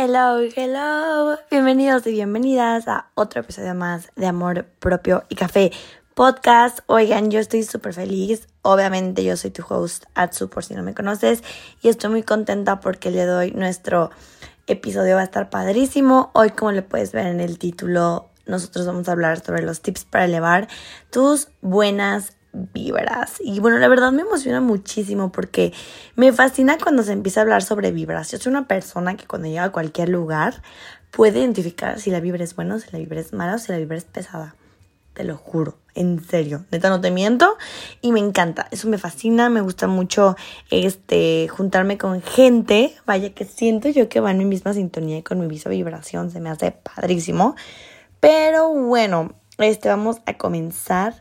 Hello, hello. Bienvenidos y bienvenidas a otro episodio más de Amor Propio y Café Podcast. Oigan, yo estoy súper feliz. Obviamente yo soy tu host, Atsu, por si no me conoces. Y estoy muy contenta porque le doy nuestro episodio va a estar padrísimo. Hoy, como le puedes ver en el título, nosotros vamos a hablar sobre los tips para elevar tus buenas vibras. Y bueno, la verdad me emociona muchísimo porque me fascina cuando se empieza a hablar sobre vibras. Yo soy una persona que cuando llega a cualquier lugar puede identificar si la vibra es buena, si la vibra es mala o si la vibra es pesada. Te lo juro, en serio, neta no te miento y me encanta, eso me fascina, me gusta mucho este juntarme con gente, vaya que siento yo que va en mi misma sintonía y con mi misma vibración, se me hace padrísimo. Pero bueno, este vamos a comenzar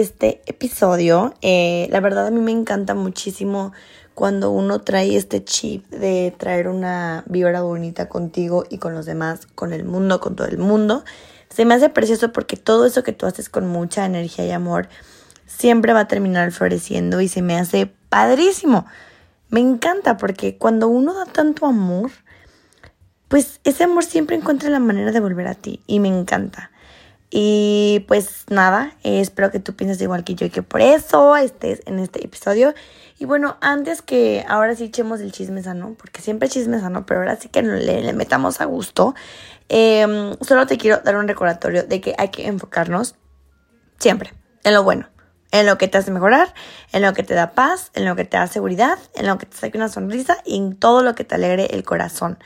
este episodio. Eh, la verdad a mí me encanta muchísimo cuando uno trae este chip de traer una vibra bonita contigo y con los demás, con el mundo, con todo el mundo. Se me hace precioso porque todo eso que tú haces con mucha energía y amor siempre va a terminar floreciendo y se me hace padrísimo. Me encanta porque cuando uno da tanto amor, pues ese amor siempre encuentra la manera de volver a ti y me encanta. Y pues nada, espero que tú pienses igual que yo y que por eso estés en este episodio. Y bueno, antes que ahora sí echemos el chisme sano, porque siempre chisme sano, pero ahora sí que le, le metamos a gusto, em, solo te quiero dar un recordatorio de que hay que enfocarnos siempre en lo bueno, en lo que te hace mejorar, en lo que te da paz, en lo que te da seguridad, en lo que te saque una sonrisa y en todo lo que te alegre el corazón.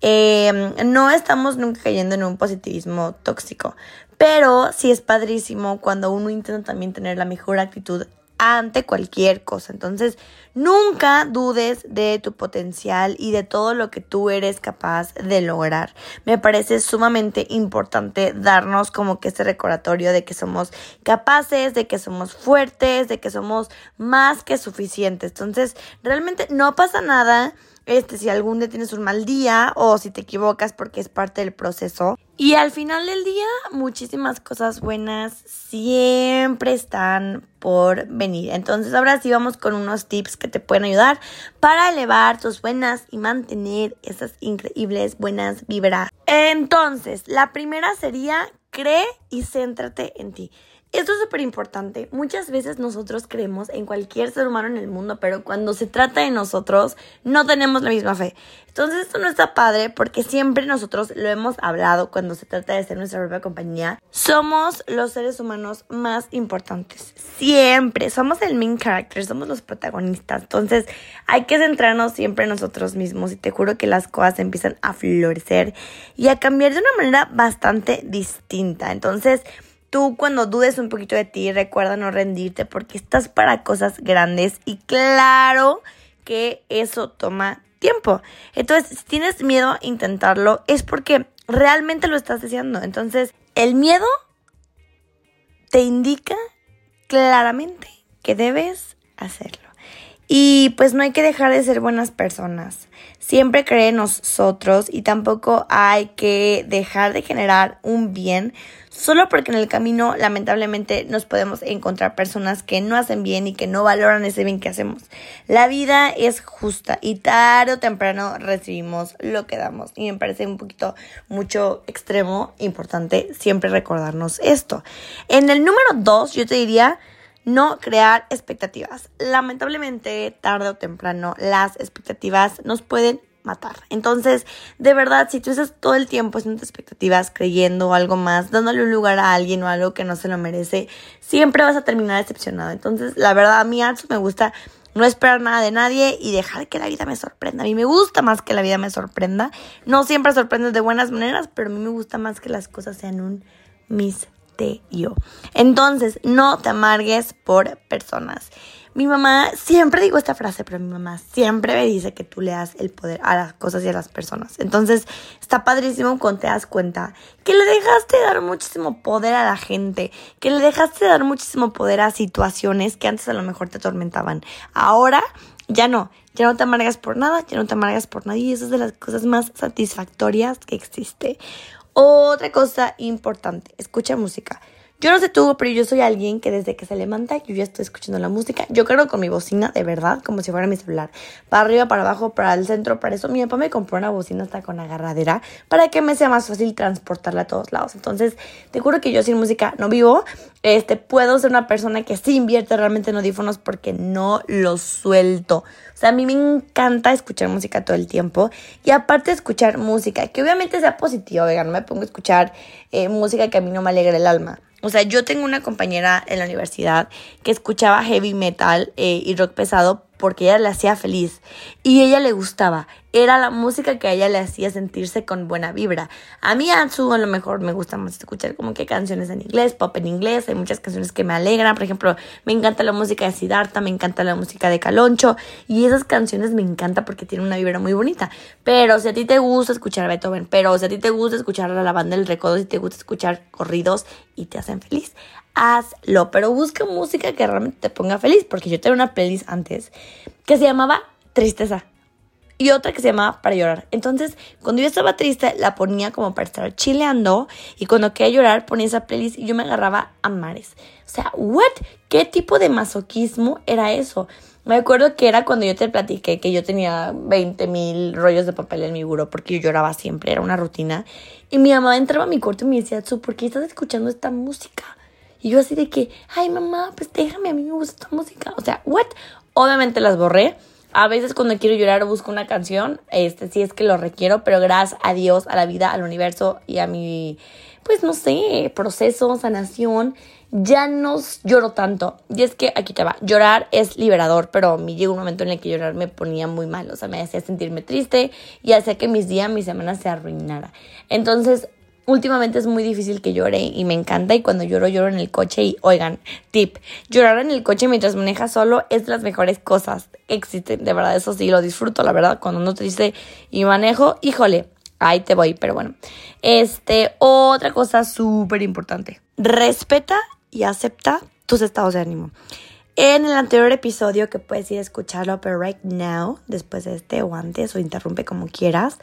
Em, no estamos nunca cayendo en un positivismo tóxico, pero sí es padrísimo cuando uno intenta también tener la mejor actitud ante cualquier cosa. Entonces, nunca dudes de tu potencial y de todo lo que tú eres capaz de lograr. Me parece sumamente importante darnos como que este recordatorio de que somos capaces, de que somos fuertes, de que somos más que suficientes. Entonces, realmente no pasa nada este, si algún día tienes un mal día o si te equivocas porque es parte del proceso. Y al final del día, muchísimas cosas buenas siempre están por venir. Entonces, ahora sí vamos con unos tips que te pueden ayudar para elevar tus buenas y mantener esas increíbles buenas vibras. Entonces, la primera sería cree y céntrate en ti. Esto es súper importante. Muchas veces nosotros creemos en cualquier ser humano en el mundo, pero cuando se trata de nosotros, no tenemos la misma fe. Entonces esto no está padre porque siempre nosotros lo hemos hablado cuando se trata de ser nuestra propia compañía. Somos los seres humanos más importantes. Siempre. Somos el main character, somos los protagonistas. Entonces hay que centrarnos siempre en nosotros mismos y te juro que las cosas empiezan a florecer y a cambiar de una manera bastante distinta. Entonces... Tú cuando dudes un poquito de ti, recuerda no rendirte porque estás para cosas grandes y claro que eso toma tiempo. Entonces, si tienes miedo a intentarlo, es porque realmente lo estás deseando. Entonces, el miedo te indica claramente que debes hacerlo. Y pues no hay que dejar de ser buenas personas. Siempre cree en nosotros y tampoco hay que dejar de generar un bien solo porque en el camino lamentablemente nos podemos encontrar personas que no hacen bien y que no valoran ese bien que hacemos. La vida es justa y tarde o temprano recibimos lo que damos y me parece un poquito mucho extremo, importante siempre recordarnos esto. En el número dos yo te diría no crear expectativas. Lamentablemente, tarde o temprano, las expectativas nos pueden matar. Entonces, de verdad, si tú estás todo el tiempo haciendo expectativas, creyendo algo más, dándole un lugar a alguien o algo que no se lo merece, siempre vas a terminar decepcionado. Entonces, la verdad, a mí eso me gusta no esperar nada de nadie y dejar que la vida me sorprenda. A mí me gusta más que la vida me sorprenda. No siempre sorprende de buenas maneras, pero a mí me gusta más que las cosas sean un yo. Entonces, no te amargues por personas. Mi mamá, siempre digo esta frase, pero mi mamá siempre me dice que tú le das el poder a las cosas y a las personas. Entonces, está padrísimo cuando te das cuenta que le dejaste de dar muchísimo poder a la gente, que le dejaste de dar muchísimo poder a situaciones que antes a lo mejor te atormentaban. Ahora, ya no, ya no te amargas por nada, ya no te amargas por nadie y eso es de las cosas más satisfactorias que existe. Otra cosa importante, escucha música. Yo no sé tú, pero yo soy alguien que desde que se levanta yo ya estoy escuchando la música. Yo creo con mi bocina, de verdad, como si fuera mi celular. Para arriba, para abajo, para el centro, para eso. Mi papá me compró una bocina hasta con agarradera para que me sea más fácil transportarla a todos lados. Entonces, te juro que yo sin música no vivo. Este, puedo ser una persona que sí invierte realmente en audífonos porque no los suelto. O sea, a mí me encanta escuchar música todo el tiempo. Y aparte escuchar música, que obviamente sea positiva, no me pongo a escuchar eh, música que a mí no me alegra el alma o sea, yo tengo una compañera en la universidad que escuchaba heavy metal eh, y rock pesado porque ella le hacía feliz y ella le gustaba. Era la música que a ella le hacía sentirse con buena vibra. A mí, Ansu, a lo mejor me gusta más escuchar como que canciones en inglés, pop en inglés. Hay muchas canciones que me alegran. Por ejemplo, me encanta la música de Siddhartha, me encanta la música de Caloncho. Y esas canciones me encanta porque tienen una vibra muy bonita. Pero si a ti te gusta escuchar Beethoven, pero si a ti te gusta escuchar la banda del recodo, si te gusta escuchar corridos y te hacen feliz, hazlo, pero busca música que realmente te ponga feliz, porque yo tenía una playlist antes que se llamaba Tristeza y otra que se llamaba Para llorar. Entonces, cuando yo estaba triste, la ponía como para estar chileando y cuando quería llorar ponía esa playlist y yo me agarraba a mares. O sea, ¿what? ¿Qué tipo de masoquismo era eso? Me acuerdo que era cuando yo te platiqué que yo tenía 20 mil rollos de papel en mi buró porque yo lloraba siempre, era una rutina. Y mi mamá entraba a mi cuarto y me decía, ¿por qué estás escuchando esta música? Y yo así de que, ay mamá, pues déjame, a mí me gusta esta música. O sea, ¿what? Obviamente las borré. A veces cuando quiero llorar busco una canción, este sí es que lo requiero, pero gracias a Dios, a la vida, al universo y a mi, pues no sé, proceso, sanación, ya no lloro tanto. Y es que aquí te va, llorar es liberador, pero a mí llegó un momento en el que llorar me ponía muy mal, o sea, me hacía sentirme triste y hacía que mis días, mis semanas se arruinara. Entonces, Últimamente es muy difícil que llore y me encanta y cuando lloro lloro en el coche y oigan, tip, llorar en el coche mientras manejas solo es de las mejores cosas existen, de verdad, eso sí, lo disfruto, la verdad, cuando no triste y manejo, híjole, ahí te voy, pero bueno. Este, otra cosa súper importante, respeta y acepta tus estados de ánimo. En el anterior episodio, que puedes ir a escucharlo, pero right now, después de este o antes, o interrumpe como quieras,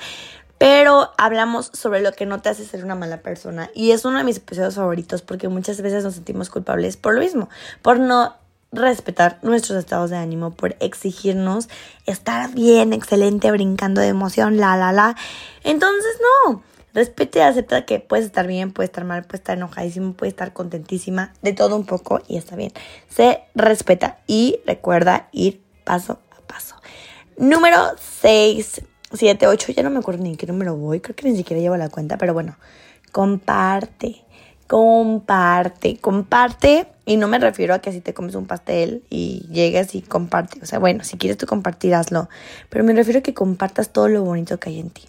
pero hablamos sobre lo que no te hace ser una mala persona. Y es uno de mis episodios favoritos porque muchas veces nos sentimos culpables por lo mismo, por no respetar nuestros estados de ánimo, por exigirnos estar bien, excelente, brincando de emoción, la, la, la. Entonces, no. Respete y acepta que puedes estar bien, puedes estar mal, puedes estar enojadísimo, puedes estar contentísima, de todo un poco y está bien. Se respeta y recuerda ir paso a paso. Número 6 7, 8, ya no me acuerdo ni en qué número voy, creo que ni siquiera llevo la cuenta, pero bueno, comparte, comparte, comparte, y no me refiero a que si te comes un pastel y llegues y comparte, o sea, bueno, si quieres tú compartir, hazlo, pero me refiero a que compartas todo lo bonito que hay en ti.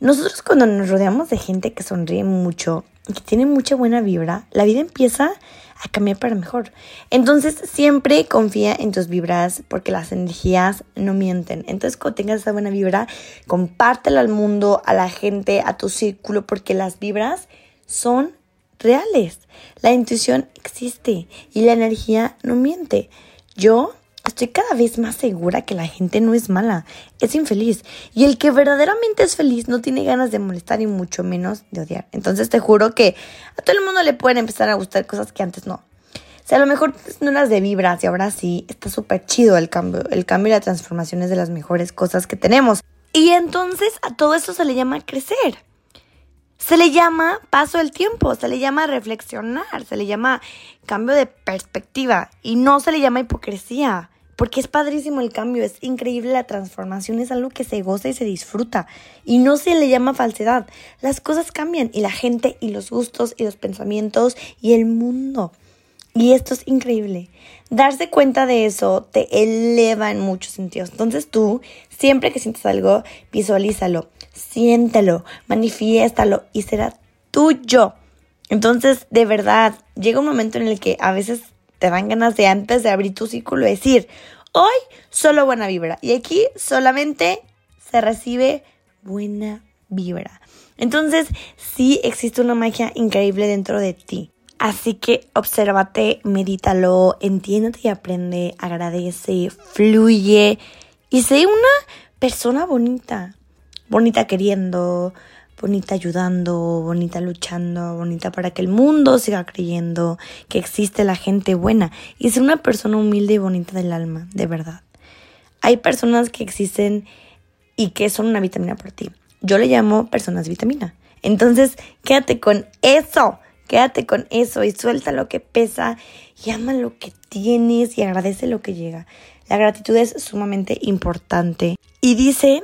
Nosotros cuando nos rodeamos de gente que sonríe mucho, que tiene mucha buena vibra, la vida empieza a cambiar para mejor. Entonces siempre confía en tus vibras porque las energías no mienten. Entonces cuando tengas esa buena vibra, compártela al mundo, a la gente, a tu círculo, porque las vibras son reales. La intuición existe y la energía no miente. Yo Estoy cada vez más segura que la gente no es mala, es infeliz. Y el que verdaderamente es feliz no tiene ganas de molestar y mucho menos de odiar. Entonces te juro que a todo el mundo le pueden empezar a gustar cosas que antes no. O sea, a lo mejor no las de vibras y ahora sí, está súper chido el cambio. El cambio y la transformación es de las mejores cosas que tenemos. Y entonces a todo eso se le llama crecer. Se le llama paso del tiempo, se le llama reflexionar, se le llama cambio de perspectiva y no se le llama hipocresía. Porque es padrísimo el cambio, es increíble la transformación, es algo que se goza y se disfruta. Y no se le llama falsedad. Las cosas cambian y la gente y los gustos y los pensamientos y el mundo. Y esto es increíble. Darse cuenta de eso te eleva en muchos sentidos. Entonces tú, siempre que sientes algo, visualízalo, siéntelo, manifiéstalo y será tuyo. Entonces, de verdad, llega un momento en el que a veces te dan ganas de antes de abrir tu círculo decir, hoy solo buena vibra. Y aquí solamente se recibe buena vibra. Entonces, sí existe una magia increíble dentro de ti. Así que obsérvate, medítalo, entiéndete y aprende, agradece, fluye y sé una persona bonita. Bonita queriendo, bonita ayudando, bonita luchando, bonita para que el mundo siga creyendo que existe la gente buena y ser una persona humilde y bonita del alma, de verdad. Hay personas que existen y que son una vitamina para ti. Yo le llamo personas vitamina. Entonces, quédate con eso. Quédate con eso y suelta lo que pesa y ama lo que tienes y agradece lo que llega. La gratitud es sumamente importante. Y dicen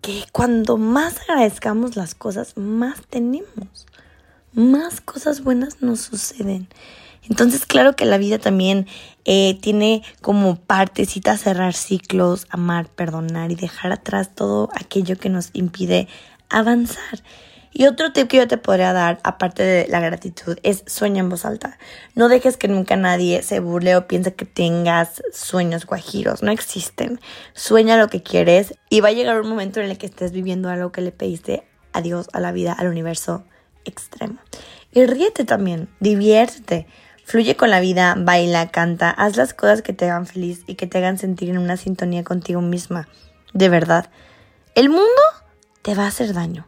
que cuando más agradezcamos las cosas, más tenemos. Más cosas buenas nos suceden. Entonces, claro que la vida también eh, tiene como partecita cerrar ciclos, amar, perdonar y dejar atrás todo aquello que nos impide avanzar. Y otro tip que yo te podría dar, aparte de la gratitud, es sueña en voz alta. No dejes que nunca nadie se burle o piense que tengas sueños guajiros. No existen. Sueña lo que quieres y va a llegar un momento en el que estés viviendo algo que le pediste a Dios, a la vida, al universo extremo. Y ríete también, diviértete. Fluye con la vida, baila, canta, haz las cosas que te hagan feliz y que te hagan sentir en una sintonía contigo misma. De verdad, el mundo te va a hacer daño.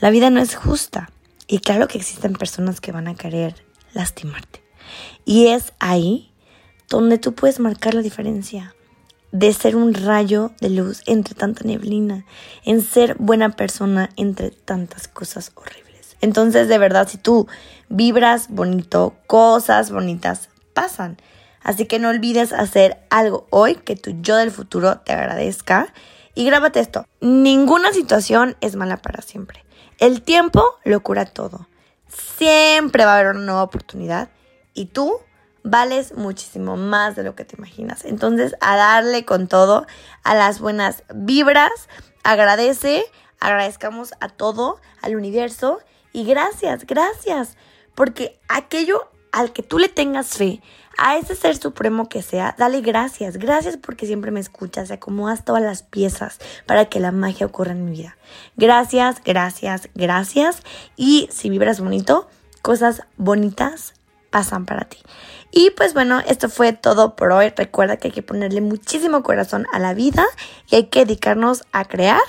La vida no es justa y claro que existen personas que van a querer lastimarte. Y es ahí donde tú puedes marcar la diferencia de ser un rayo de luz entre tanta neblina, en ser buena persona entre tantas cosas horribles. Entonces, de verdad, si tú vibras bonito, cosas bonitas pasan. Así que no olvides hacer algo hoy que tu yo del futuro te agradezca. Y grábate esto, ninguna situación es mala para siempre. El tiempo lo cura todo. Siempre va a haber una nueva oportunidad y tú vales muchísimo más de lo que te imaginas. Entonces, a darle con todo, a las buenas vibras, agradece, agradezcamos a todo, al universo y gracias, gracias, porque aquello al que tú le tengas fe, a ese ser supremo que sea, dale gracias. Gracias porque siempre me escuchas acomodas todas las piezas para que la magia ocurra en mi vida. Gracias, gracias, gracias. Y si vibras bonito, cosas bonitas pasan para ti. Y pues bueno, esto fue todo por hoy. Recuerda que hay que ponerle muchísimo corazón a la vida y hay que dedicarnos a crear,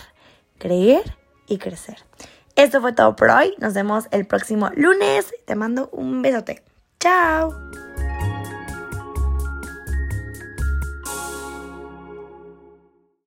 creer y crecer. Esto fue todo por hoy. Nos vemos el próximo lunes. Te mando un besote. Chao.